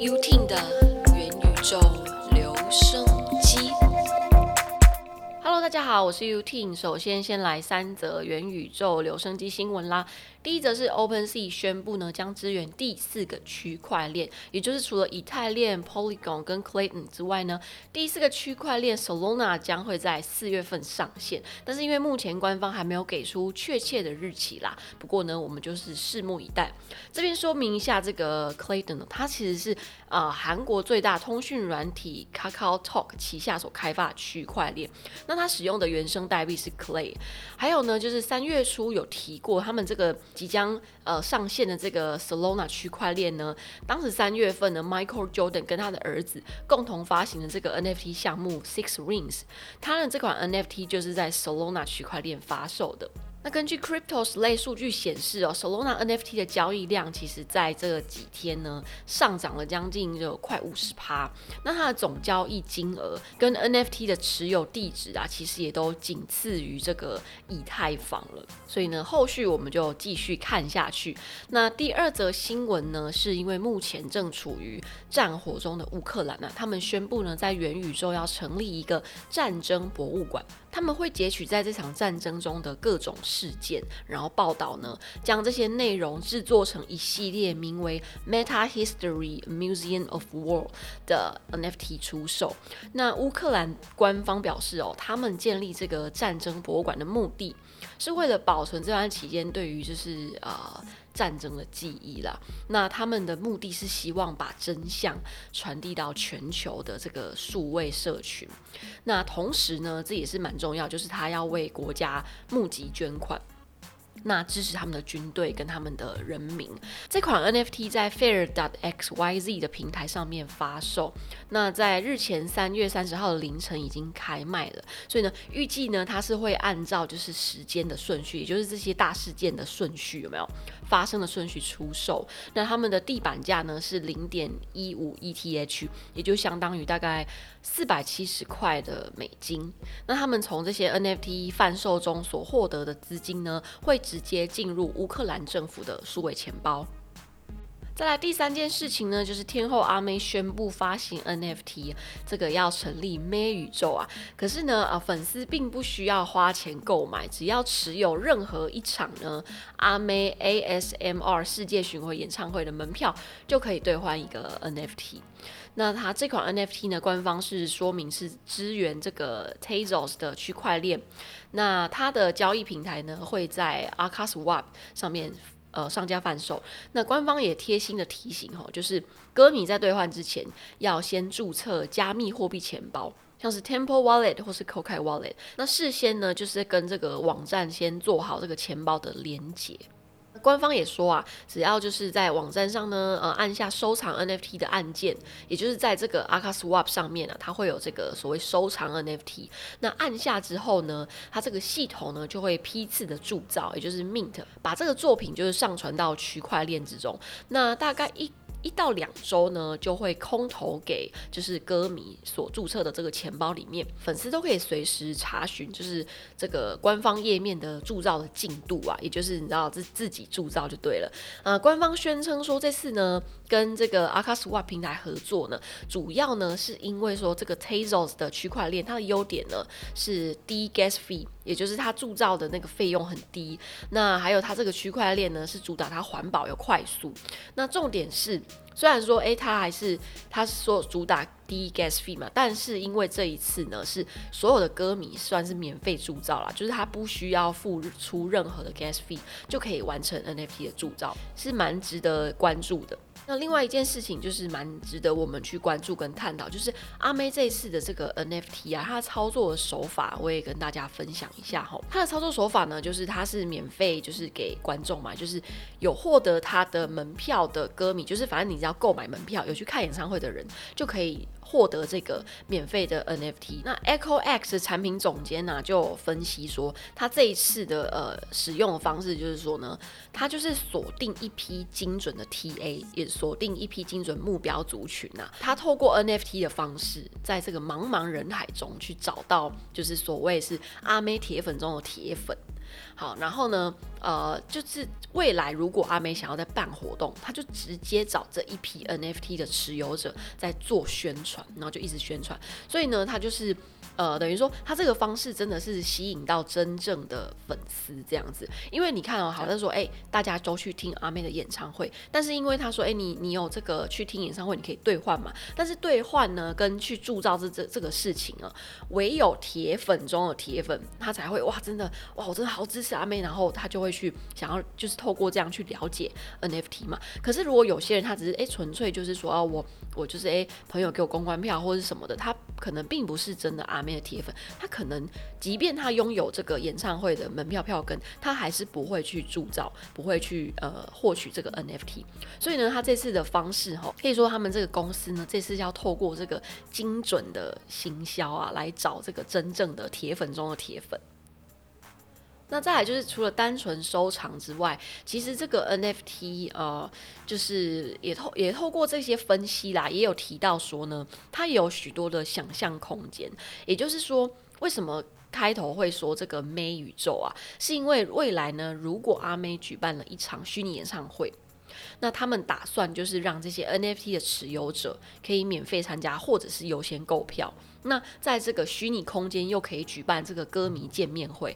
U T 的元宇宙留声机。Hello，大家好，我是 U T。首先，先来三则元宇宙留声机新闻啦。第一则是 OpenSea 宣布呢，将支援第四个区块链，也就是除了以太链、Polygon 跟 Clayton 之外呢，第四个区块链 Solana 将会在四月份上线。但是因为目前官方还没有给出确切的日期啦，不过呢，我们就是拭目以待。这边说明一下，这个 Clayton 呢，它其实是呃韩国最大通讯软体 Kakao Talk 旗下所开发的区块链。那它使用的原生代币是 Clay。还有呢，就是三月初有提过他们这个。即将呃上线的这个 Solana 区块链呢，当时三月份呢，Michael Jordan 跟他的儿子共同发行的这个 NFT 项目 Six Rings，他的这款 NFT 就是在 Solana 区块链发售的。那根据 Cryptos 类数据显示哦，Solana NFT 的交易量其实在这几天呢上涨了将近有快五十趴。那它的总交易金额跟 NFT 的持有地址啊，其实也都仅次于这个以太坊了。所以呢，后续我们就继续看下去。那第二则新闻呢，是因为目前正处于战火中的乌克兰呢，他们宣布呢，在元宇宙要成立一个战争博物馆。他们会截取在这场战争中的各种事件，然后报道呢，将这些内容制作成一系列名为 Meta History Museum of War 的 NFT 出售。那乌克兰官方表示哦，他们建立这个战争博物馆的目的是为了保存这段期间对于就是呃。战争的记忆啦，那他们的目的是希望把真相传递到全球的这个数位社群。那同时呢，这也是蛮重要，就是他要为国家募集捐款。那支持他们的军队跟他们的人民。这款 NFT 在 Fair xyz 的平台上面发售。那在日前三月三十号的凌晨已经开卖了。所以呢，预计呢它是会按照就是时间的顺序，也就是这些大事件的顺序有没有发生的顺序出售。那他们的地板价呢是零点一五 ETH，也就相当于大概四百七十块的美金。那他们从这些 NFT 贩售中所获得的资金呢会。直接进入乌克兰政府的数位钱包。再来第三件事情呢，就是天后阿妹宣布发行 NFT，这个要成立 May 宇宙啊。可是呢，啊，粉丝并不需要花钱购买，只要持有任何一场呢阿妹 ASMR 世界巡回演唱会的门票，就可以兑换一个 NFT。那它这款 NFT 呢，官方是说明是支援这个 Tezos 的区块链。那它的交易平台呢，会在 Arcaswap 上面。呃，上家贩售。那官方也贴心的提醒哈，就是歌迷在兑换之前要先注册加密货币钱包，像是 Temple Wallet 或是 c o k a Wallet。那事先呢，就是跟这个网站先做好这个钱包的连接。官方也说啊，只要就是在网站上呢，呃，按下收藏 NFT 的按键，也就是在这个 a k a Swap 上面啊，它会有这个所谓收藏 NFT。那按下之后呢，它这个系统呢就会批次的铸造，也就是 Mint，把这个作品就是上传到区块链之中。那大概一。一到两周呢，就会空投给就是歌迷所注册的这个钱包里面，粉丝都可以随时查询，就是这个官方页面的铸造的进度啊，也就是你知道自自己铸造就对了。呃，官方宣称说这次呢跟这个 a k a s w a 平台合作呢，主要呢是因为说这个 Tezos 的区块链它的优点呢是低 gas fee，也就是它铸造的那个费用很低。那还有它这个区块链呢是主打它环保又快速。那重点是。虽然说，哎，它还是它是说主打低 gas fee 嘛，但是因为这一次呢，是所有的歌迷算是免费铸造啦，就是他不需要付出任何的 gas fee 就可以完成 NFT 的铸造，是蛮值得关注的。那另外一件事情就是蛮值得我们去关注跟探讨，就是阿妹这一次的这个 NFT 啊，它的操作手法我也跟大家分享一下哈。它的操作手法呢，就是它是免费，就是给观众嘛，就是有获得它的门票的歌迷，就是反正你只要购买门票有去看演唱会的人就可以。获得这个免费的 NFT，那 Echo X 产品总监呢就分析说，他这一次的呃使用的方式就是说呢，他就是锁定一批精准的 TA，也锁定一批精准目标族群呐。他透过 NFT 的方式，在这个茫茫人海中去找到，就是所谓是阿妹铁粉中的铁粉。好，然后呢，呃，就是未来如果阿美想要再办活动，他就直接找这一批 NFT 的持有者在做宣传，然后就一直宣传。所以呢，他就是。呃，等于说他这个方式真的是吸引到真正的粉丝这样子，因为你看哦，好像说，哎，大家都去听阿妹的演唱会，但是因为他说，哎，你你有这个去听演唱会，你可以兑换嘛，但是兑换呢，跟去铸造这这这个事情啊，唯有铁粉中的铁粉，他才会哇，真的哇，我真的好支持阿妹，然后他就会去想要就是透过这样去了解 NFT 嘛。可是如果有些人他只是哎纯粹就是说啊，我我就是哎朋友给我公关票或者什么的，他可能并不是真的阿。的铁粉，他可能即便他拥有这个演唱会的门票票根，他还是不会去铸造，不会去呃获取这个 NFT。所以呢，他这次的方式哈，可以说他们这个公司呢，这次要透过这个精准的行销啊，来找这个真正的铁粉中的铁粉。那再来就是除了单纯收藏之外，其实这个 NFT 呃，就是也透也透过这些分析啦，也有提到说呢，它有许多的想象空间。也就是说，为什么开头会说这个 May 宇宙啊，是因为未来呢，如果阿 May 举办了一场虚拟演唱会，那他们打算就是让这些 NFT 的持有者可以免费参加，或者是优先购票。那在这个虚拟空间又可以举办这个歌迷见面会。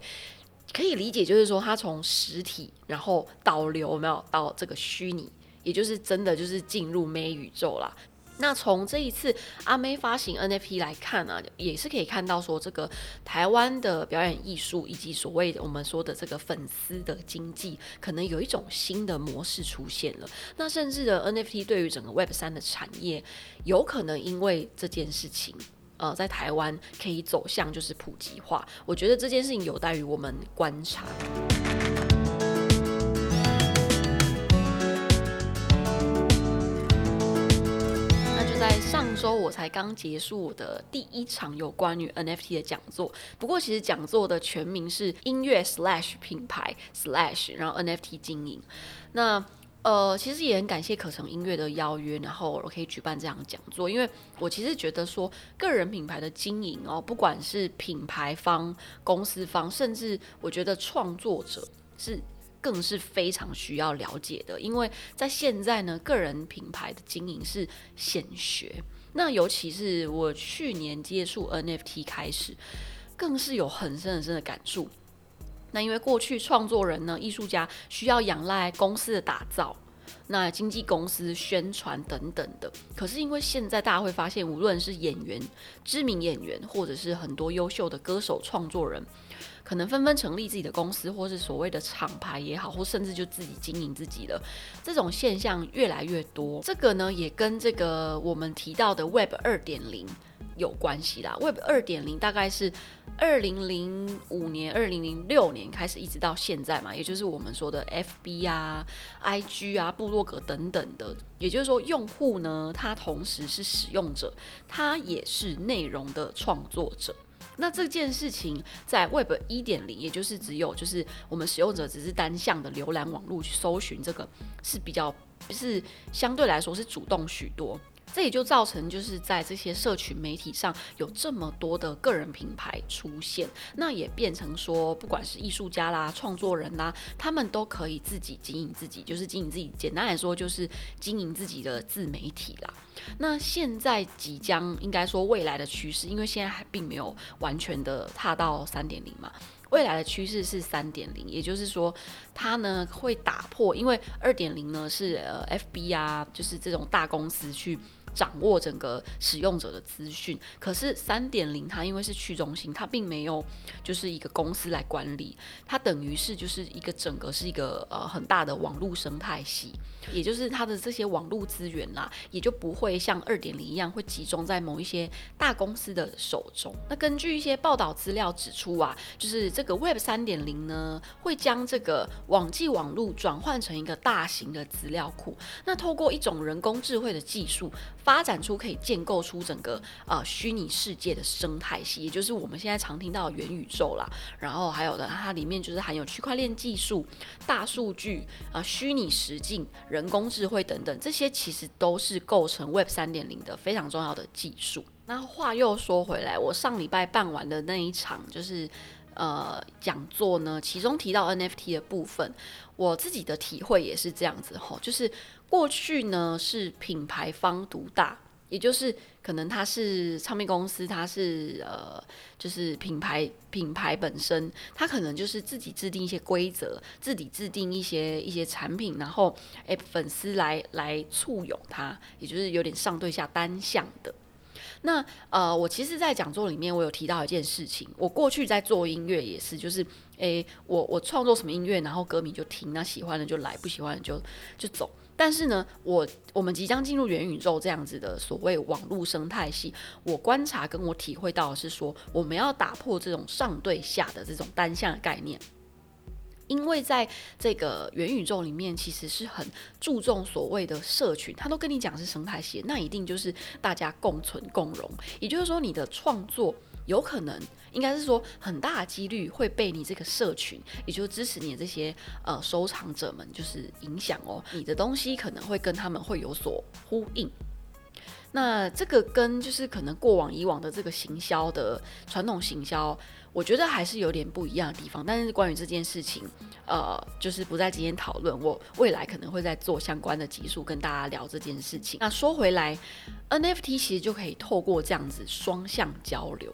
可以理解，就是说他从实体，然后导流没有到这个虚拟，也就是真的就是进入 May 宇宙啦。那从这一次阿妹发行 NFT 来看呢，也是可以看到说，这个台湾的表演艺术以及所谓我们说的这个粉丝的经济，可能有一种新的模式出现了。那甚至的 NFT 对于整个 Web 三的产业，有可能因为这件事情。呃，在台湾可以走向就是普及化，我觉得这件事情有待于我们观察。那就在上周，我才刚结束我的第一场有关于 NFT 的讲座。不过，其实讲座的全名是音乐 slash 品牌 slash 然后 NFT 经营。那呃，其实也很感谢可成音乐的邀约，然后我可以举办这样讲座，因为我其实觉得说个人品牌的经营哦，不管是品牌方、公司方，甚至我觉得创作者是更是非常需要了解的，因为在现在呢，个人品牌的经营是显学，那尤其是我去年接触 NFT 开始，更是有很深很深的感触。那因为过去创作人呢，艺术家需要仰赖公司的打造，那经纪公司宣传等等的。可是因为现在大家会发现，无论是演员、知名演员，或者是很多优秀的歌手、创作人，可能纷纷成立自己的公司，或是所谓的厂牌也好，或甚至就自己经营自己了。这种现象越来越多。这个呢，也跟这个我们提到的 Web 二点零。有关系啦，Web 二点零大概是二零零五年、二零零六年开始，一直到现在嘛，也就是我们说的 FB 啊、IG 啊、部落格等等的。也就是说，用户呢，他同时是使用者，他也是内容的创作者。那这件事情在 Web 一点零，也就是只有就是我们使用者只是单向的浏览网络去搜寻，这个是比较是相对来说是主动许多。这也就造成，就是在这些社群媒体上有这么多的个人品牌出现，那也变成说，不管是艺术家啦、创作人啦，他们都可以自己经营自己，就是经营自己。简单来说，就是经营自己的自媒体啦。那现在即将应该说未来的趋势，因为现在还并没有完全的踏到三点零嘛，未来的趋势是三点零，也就是说，它呢会打破，因为二点零呢是呃 FB 啊，就是这种大公司去。掌握整个使用者的资讯，可是三点零它因为是去中心，它并没有就是一个公司来管理，它等于是就是一个整个是一个呃很大的网络生态系，也就是它的这些网络资源啦，也就不会像二点零一样会集中在某一些大公司的手中。那根据一些报道资料指出啊，就是这个 Web 三点零呢，会将这个网际网络转换成一个大型的资料库，那透过一种人工智慧的技术。发展出可以建构出整个呃虚拟世界的生态系，也就是我们现在常听到的元宇宙啦。然后还有的，它里面就是含有区块链技术、大数据啊、虚拟实境、人工智慧等等，这些其实都是构成 Web 三点零的非常重要的技术。那话又说回来，我上礼拜办完的那一场就是。呃讲座呢，其中提到 NFT 的部分，我自己的体会也是这样子吼，就是过去呢是品牌方独大。也就是可能它是唱片公司，它是呃，就是品牌品牌本身，它可能就是自己制定一些规则，自己制定一些一些产品，然后诶粉丝来来簇拥它，也就是有点上对下单向的。那呃，我其实，在讲座里面，我有提到一件事情，我过去在做音乐也是，就是诶，我我创作什么音乐，然后歌迷就听，那喜欢的就来，不喜欢的就就走。但是呢，我我们即将进入元宇宙这样子的所谓网络生态系，我观察跟我体会到的是说，我们要打破这种上对下的这种单向的概念，因为在这个元宇宙里面，其实是很注重所谓的社群，他都跟你讲是生态系，那一定就是大家共存共荣，也就是说，你的创作有可能。应该是说，很大的几率会被你这个社群，也就是支持你这些呃收藏者们，就是影响哦。你的东西可能会跟他们会有所呼应。那这个跟就是可能过往以往的这个行销的传统行销，我觉得还是有点不一样的地方。但是关于这件事情，呃，就是不在今天讨论。我未来可能会在做相关的集数跟大家聊这件事情。那说回来，NFT 其实就可以透过这样子双向交流。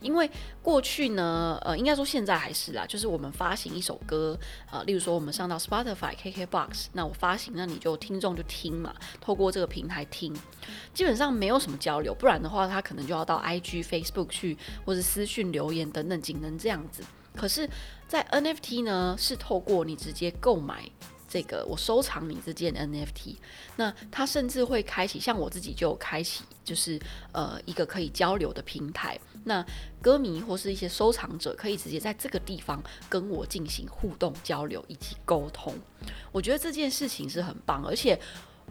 因为过去呢，呃，应该说现在还是啦，就是我们发行一首歌，呃，例如说我们上到 Spotify、KKBox，那我发行，那你就听众就听嘛，透过这个平台听，基本上没有什么交流，不然的话，他可能就要到 IG、Facebook 去，或者私讯留言等等，仅能这样子。可是，在 NFT 呢，是透过你直接购买。这个我收藏你这件 NFT，那它甚至会开启，像我自己就开启，就是呃一个可以交流的平台。那歌迷或是一些收藏者可以直接在这个地方跟我进行互动交流以及沟通。我觉得这件事情是很棒，而且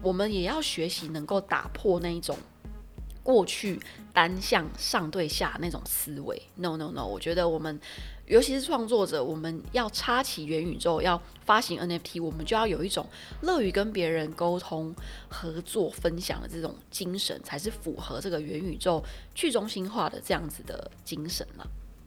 我们也要学习能够打破那一种。过去单向上对下那种思维，no no no，我觉得我们尤其是创作者，我们要插起元宇宙，要发行 NFT，我们就要有一种乐于跟别人沟通、合作、分享的这种精神，才是符合这个元宇宙去中心化的这样子的精神了。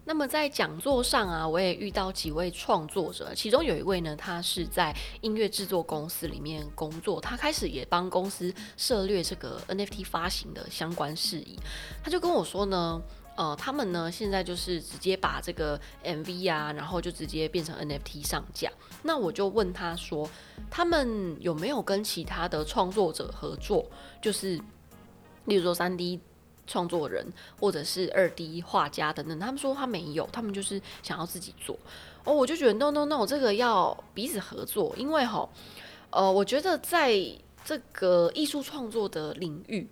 那么在讲座上啊，我也遇到几位创作者，其中有一位呢，他是在音乐制作公司里面工作，他开始也帮公司涉猎这个 NFT 发行的相关事宜。他就跟我说呢，呃，他们呢现在就是直接把这个 MV 啊，然后就直接变成 NFT 上架。那我就问他说，他们有没有跟其他的创作者合作？就是例如说三 D。创作人或者是二 D 画家等等，他们说他没有，他们就是想要自己做。哦，我就觉得 no no no，这个要彼此合作，因为哈，呃，我觉得在这个艺术创作的领域，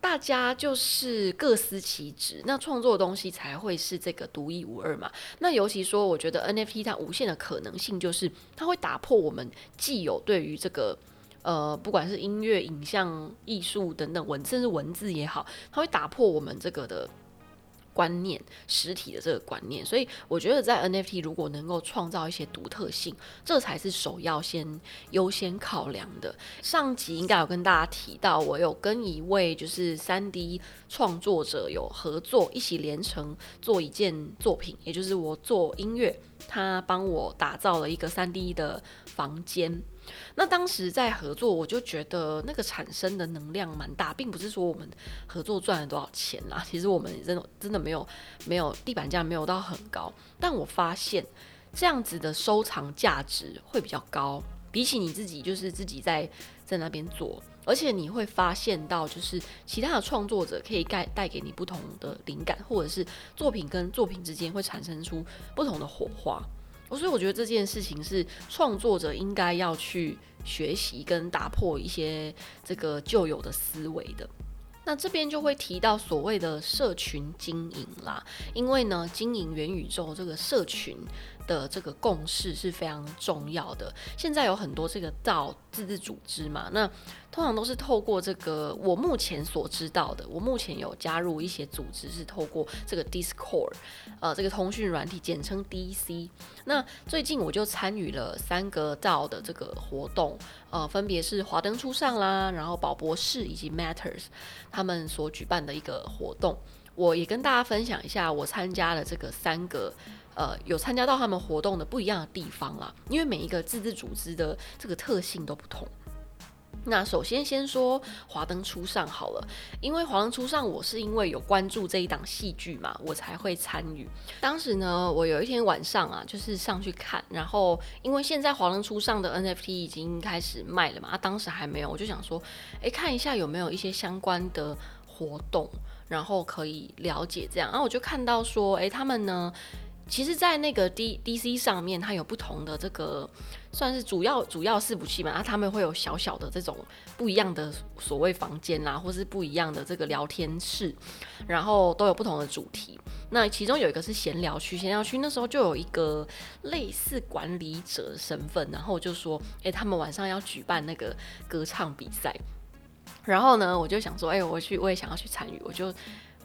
大家就是各司其职，那创作的东西才会是这个独一无二嘛。那尤其说，我觉得 NFT 它无限的可能性，就是它会打破我们既有对于这个。呃，不管是音乐、影像、艺术等等文，甚至文字也好，它会打破我们这个的观念，实体的这个观念。所以，我觉得在 NFT 如果能够创造一些独特性，这才是首要先优先考量的。上集应该有跟大家提到，我有跟一位就是三 D 创作者有合作，一起连成做一件作品，也就是我做音乐，他帮我打造了一个三 D 的房间。那当时在合作，我就觉得那个产生的能量蛮大，并不是说我们合作赚了多少钱啦。其实我们真的真的没有没有地板价没有到很高，但我发现这样子的收藏价值会比较高，比起你自己就是自己在在那边做，而且你会发现到就是其他的创作者可以带带给你不同的灵感，或者是作品跟作品之间会产生出不同的火花。所以我觉得这件事情是创作者应该要去学习跟打破一些这个旧有的思维的。那这边就会提到所谓的社群经营啦，因为呢，经营元宇宙这个社群。的这个共识是非常重要的。现在有很多这个道自治组织嘛，那通常都是透过这个我目前所知道的，我目前有加入一些组织是透过这个 Discord，呃，这个通讯软体，简称 DC。那最近我就参与了三个道的这个活动，呃，分别是华灯初上啦，然后宝博士以及 Matters 他们所举办的一个活动。我也跟大家分享一下我参加了这个三个。呃，有参加到他们活动的不一样的地方啦，因为每一个自治组织的这个特性都不同。那首先先说华灯初上好了，因为华灯初上，我是因为有关注这一档戏剧嘛，我才会参与。当时呢，我有一天晚上啊，就是上去看，然后因为现在华灯初上的 NFT 已经开始卖了嘛，当时还没有，我就想说，哎，看一下有没有一些相关的活动，然后可以了解这样。然后我就看到说，哎，他们呢。其实，在那个 D D C 上面，它有不同的这个算是主要主要伺服器嘛，啊，他们会有小小的这种不一样的所谓房间啦，或是不一样的这个聊天室，然后都有不同的主题。那其中有一个是闲聊区，闲聊区那时候就有一个类似管理者身份，然后就说，哎，他们晚上要举办那个歌唱比赛，然后呢，我就想说，哎，我去，我也想要去参与，我就。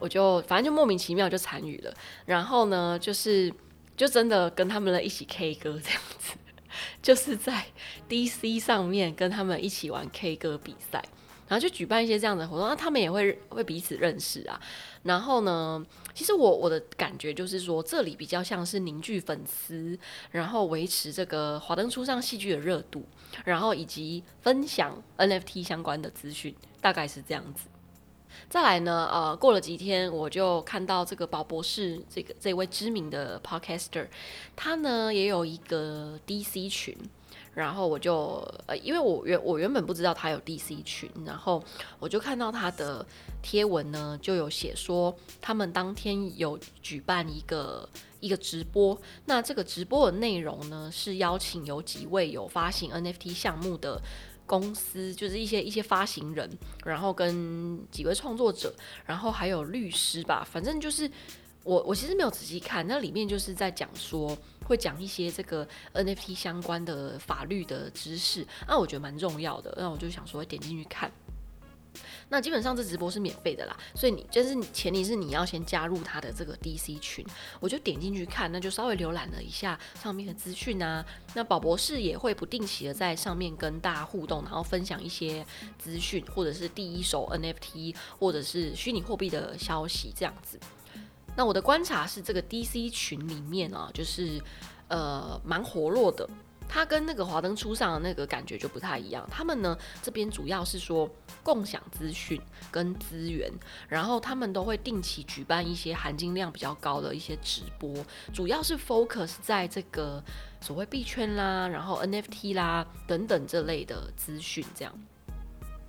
我就反正就莫名其妙就参与了，然后呢，就是就真的跟他们一起 K 歌这样子，就是在 DC 上面跟他们一起玩 K 歌比赛，然后就举办一些这样的活动，那他们也会会彼此认识啊。然后呢，其实我我的感觉就是说，这里比较像是凝聚粉丝，然后维持这个华灯初上戏剧的热度，然后以及分享 NFT 相关的资讯，大概是这样子。再来呢，呃，过了几天，我就看到这个宝博士这个这位知名的 podcaster，他呢也有一个 DC 群，然后我就呃，因为我原我原本不知道他有 DC 群，然后我就看到他的贴文呢，就有写说他们当天有举办一个一个直播，那这个直播的内容呢是邀请有几位有发行 NFT 项目的。公司就是一些一些发行人，然后跟几位创作者，然后还有律师吧，反正就是我我其实没有仔细看，那里面就是在讲说会讲一些这个 NFT 相关的法律的知识，那我觉得蛮重要的，那我就想说点进去看。那基本上这直播是免费的啦，所以你就是前提是你要先加入他的这个 DC 群，我就点进去看，那就稍微浏览了一下上面的资讯啊。那宝博士也会不定期的在上面跟大家互动，然后分享一些资讯，或者是第一手 NFT 或者是虚拟货币的消息这样子。那我的观察是，这个 DC 群里面啊，就是呃蛮活络的。它跟那个华灯初上的那个感觉就不太一样。他们呢这边主要是说共享资讯跟资源，然后他们都会定期举办一些含金量比较高的一些直播，主要是 focus 在这个所谓币圈啦，然后 NFT 啦等等这类的资讯。这样，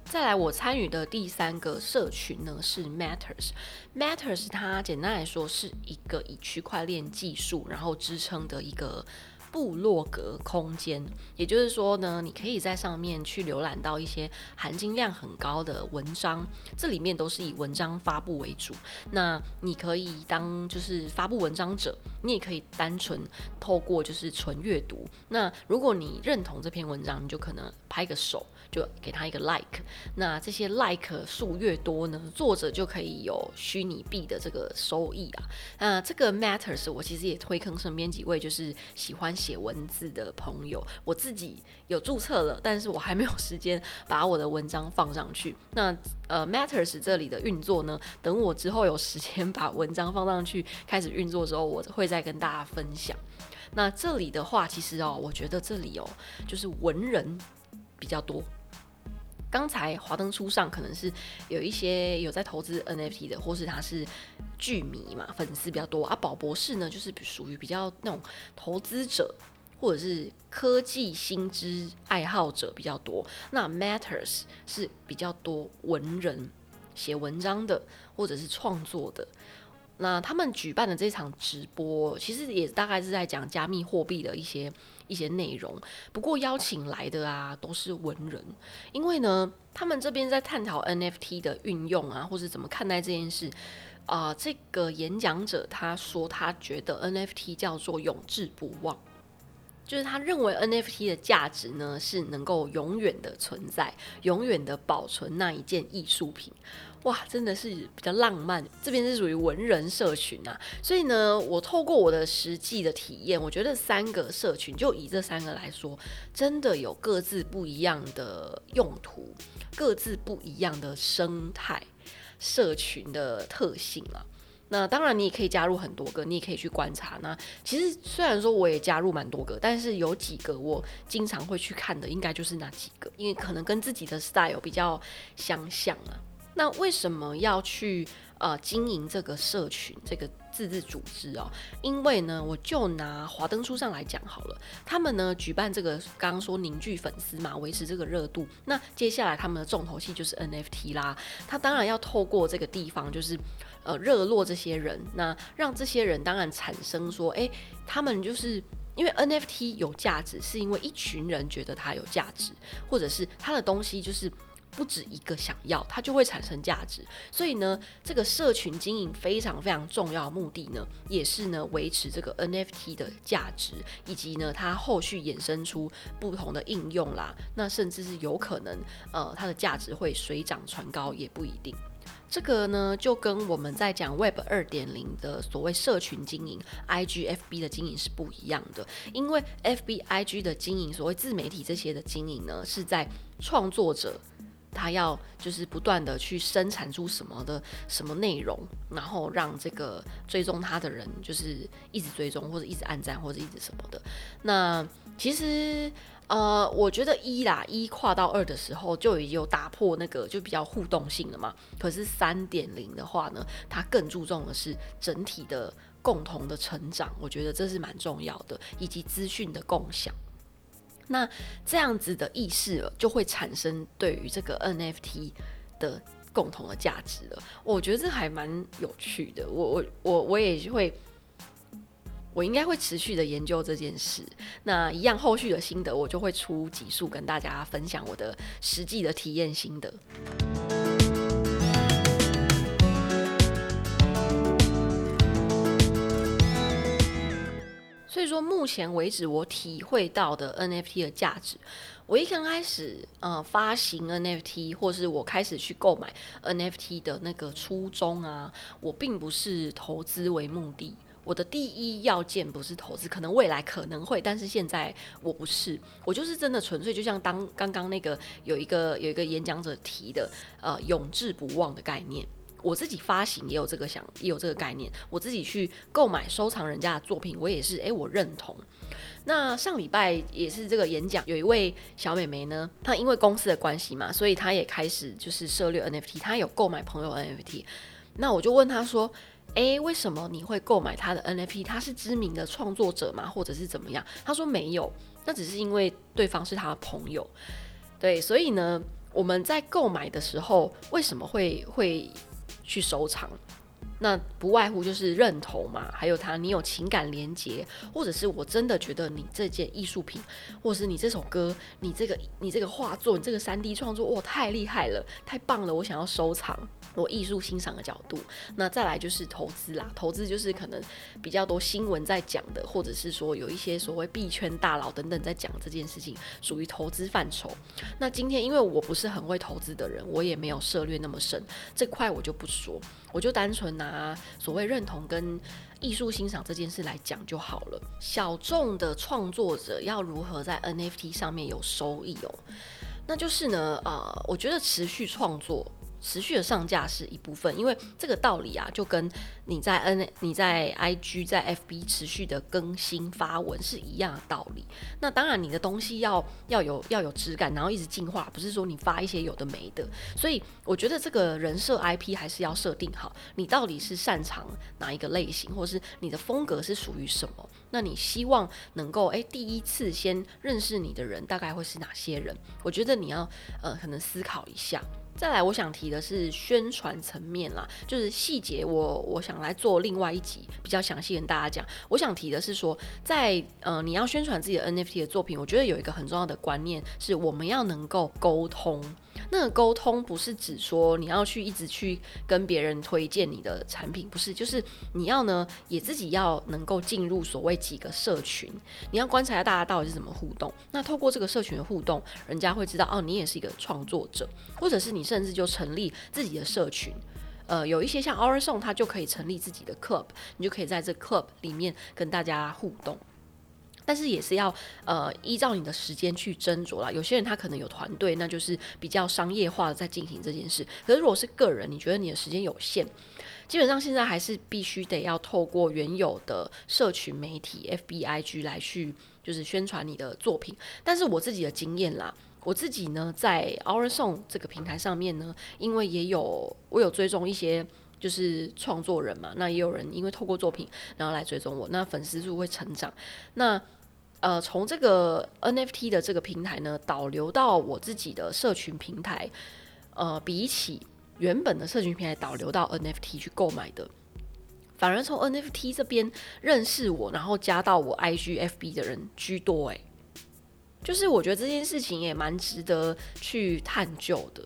再来我参与的第三个社群呢是 Matters。Matters 它简单来说是一个以区块链技术然后支撑的一个。部落格空间，也就是说呢，你可以在上面去浏览到一些含金量很高的文章，这里面都是以文章发布为主。那你可以当就是发布文章者，你也可以单纯透过就是纯阅读。那如果你认同这篇文章，你就可能拍个手。就给他一个 like，那这些 like 数越多呢，作者就可以有虚拟币的这个收益啊。那这个 matters 我其实也推坑身边几位就是喜欢写文字的朋友，我自己有注册了，但是我还没有时间把我的文章放上去。那呃 matters 这里的运作呢，等我之后有时间把文章放上去开始运作之后，我会再跟大家分享。那这里的话，其实哦，我觉得这里哦，就是文人比较多。刚才华灯初上，可能是有一些有在投资 NFT 的，或是他是剧迷嘛，粉丝比较多啊。宝博士呢，就是属于比较那种投资者，或者是科技新知爱好者比较多。那 Matters 是比较多文人写文章的，或者是创作的。那他们举办的这场直播，其实也大概是在讲加密货币的一些。一些内容，不过邀请来的啊都是文人，因为呢，他们这边在探讨 NFT 的运用啊，或是怎么看待这件事啊。这个演讲者他说，他觉得 NFT 叫做永志不忘，就是他认为 NFT 的价值呢是能够永远的存在，永远的保存那一件艺术品。哇，真的是比较浪漫。这边是属于文人社群啊，所以呢，我透过我的实际的体验，我觉得三个社群，就以这三个来说，真的有各自不一样的用途，各自不一样的生态社群的特性啊。那当然，你也可以加入很多个，你也可以去观察。那其实虽然说我也加入蛮多个，但是有几个我经常会去看的，应该就是那几个，因为可能跟自己的 style 比较相像啊。那为什么要去呃经营这个社群这个自治组织哦？因为呢，我就拿华灯初上来讲好了，他们呢举办这个刚刚说凝聚粉丝嘛，维持这个热度。那接下来他们的重头戏就是 NFT 啦，他当然要透过这个地方就是。呃，热络这些人，那让这些人当然产生说，哎，他们就是因为 NFT 有价值，是因为一群人觉得它有价值，或者是它的东西就是不止一个想要，它就会产生价值。所以呢，这个社群经营非常非常重要目的呢，也是呢维持这个 NFT 的价值，以及呢它后续衍生出不同的应用啦，那甚至是有可能呃它的价值会水涨船高，也不一定。这个呢，就跟我们在讲 Web 二点零的所谓社群经营，IG、FB 的经营是不一样的。因为 FB、IG 的经营，所谓自媒体这些的经营呢，是在创作者他要就是不断的去生产出什么的什么内容，然后让这个追踪他的人就是一直追踪或者一直按赞或者一直什么的。那其实。呃，我觉得一啦，一跨到二的时候就已经有打破那个就比较互动性了嘛。可是三点零的话呢，它更注重的是整体的共同的成长，我觉得这是蛮重要的，以及资讯的共享。那这样子的意识就会产生对于这个 NFT 的共同的价值了。我觉得这还蛮有趣的。我我我我也会。我应该会持续的研究这件事。那一样后续的心得，我就会出几数跟大家分享我的实际的体验心得。所以说，目前为止我体会到的 NFT 的价值，我一刚开始呃发行 NFT，或是我开始去购买 NFT 的那个初衷啊，我并不是投资为目的。我的第一要件不是投资，可能未来可能会，但是现在我不是，我就是真的纯粹就像当刚刚那个有一个有一个演讲者提的，呃，永志不忘的概念，我自己发行也有这个想也有这个概念，我自己去购买收藏人家的作品，我也是，诶，我认同。那上礼拜也是这个演讲，有一位小美眉呢，她因为公司的关系嘛，所以她也开始就是涉猎 NFT，她有购买朋友 NFT，那我就问她说。诶，为什么你会购买他的 NFT？他是知名的创作者吗？或者是怎么样？他说没有，那只是因为对方是他的朋友。对，所以呢，我们在购买的时候为什么会会去收藏？那不外乎就是认同嘛，还有他你有情感连接，或者是我真的觉得你这件艺术品，或者是你这首歌，你这个你这个画作，你这个三 D 创作，哇，太厉害了，太棒了，我想要收藏。我艺术欣赏的角度，那再来就是投资啦。投资就是可能比较多新闻在讲的，或者是说有一些所谓币圈大佬等等在讲这件事情，属于投资范畴。那今天因为我不是很会投资的人，我也没有涉略那么深，这块我就不说，我就单纯拿所谓认同跟艺术欣赏这件事来讲就好了。小众的创作者要如何在 NFT 上面有收益哦？那就是呢，呃，我觉得持续创作。持续的上架是一部分，因为这个道理啊，就跟你在 N、你在 IG、在 FB 持续的更新发文是一样的道理。那当然，你的东西要要有要有质感，然后一直进化，不是说你发一些有的没的。所以我觉得这个人设 IP 还是要设定好，你到底是擅长哪一个类型，或是你的风格是属于什么？那你希望能够诶第一次先认识你的人大概会是哪些人？我觉得你要呃可能思考一下。再来，我想提的是宣传层面啦，就是细节，我我想来做另外一集比较详细跟大家讲。我想提的是说，在呃你要宣传自己的 NFT 的作品，我觉得有一个很重要的观念是，我们要能够沟通。那个沟通不是指说你要去一直去跟别人推荐你的产品，不是，就是你要呢也自己要能够进入所谓几个社群，你要观察一下大家到底是怎么互动。那透过这个社群的互动，人家会知道哦，你也是一个创作者，或者是你甚至就成立自己的社群。呃，有一些像 Our Song，它就可以成立自己的 club，你就可以在这 club 里面跟大家互动。但是也是要呃依照你的时间去斟酌啦。有些人他可能有团队，那就是比较商业化的在进行这件事。可是如果是个人，你觉得你的时间有限，基本上现在还是必须得要透过原有的社群媒体 FBIG 来去就是宣传你的作品。但是我自己的经验啦，我自己呢在 Our Song 这个平台上面呢，因为也有我有追踪一些。就是创作人嘛，那也有人因为透过作品，然后来追踪我，那粉丝数会成长。那呃，从这个 NFT 的这个平台呢，导流到我自己的社群平台，呃，比起原本的社群平台导流到 NFT 去购买的，反而从 NFT 这边认识我，然后加到我 IGFB 的人居多。诶，就是我觉得这件事情也蛮值得去探究的。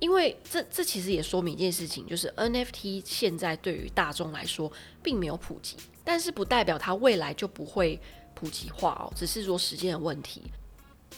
因为这这其实也说明一件事情，就是 NFT 现在对于大众来说并没有普及，但是不代表它未来就不会普及化哦，只是说时间的问题。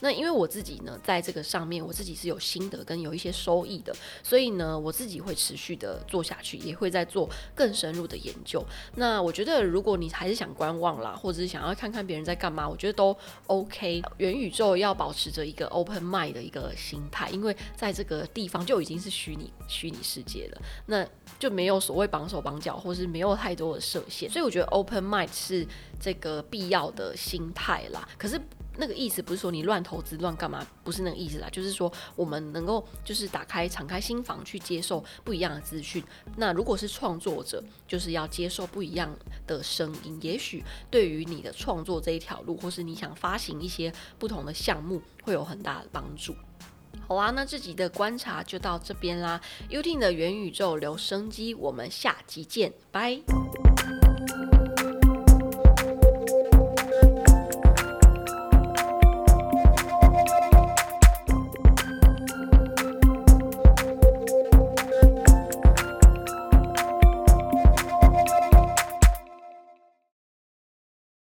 那因为我自己呢，在这个上面，我自己是有心得跟有一些收益的，所以呢，我自己会持续的做下去，也会在做更深入的研究。那我觉得，如果你还是想观望啦，或者是想要看看别人在干嘛，我觉得都 OK。元宇宙要保持着一个 open mind 的一个心态，因为在这个地方就已经是虚拟虚拟世界了，那就没有所谓绑手绑脚，或是没有太多的设限。所以我觉得 open mind 是这个必要的心态啦。可是。那个意思不是说你乱投资乱干嘛，不是那个意思啦，就是说我们能够就是打开敞开心房去接受不一样的资讯。那如果是创作者，就是要接受不一样的声音，也许对于你的创作这一条路，或是你想发行一些不同的项目，会有很大的帮助。好啦，那这集的观察就到这边啦。u t i n 的元宇宙留声机，我们下集见，拜。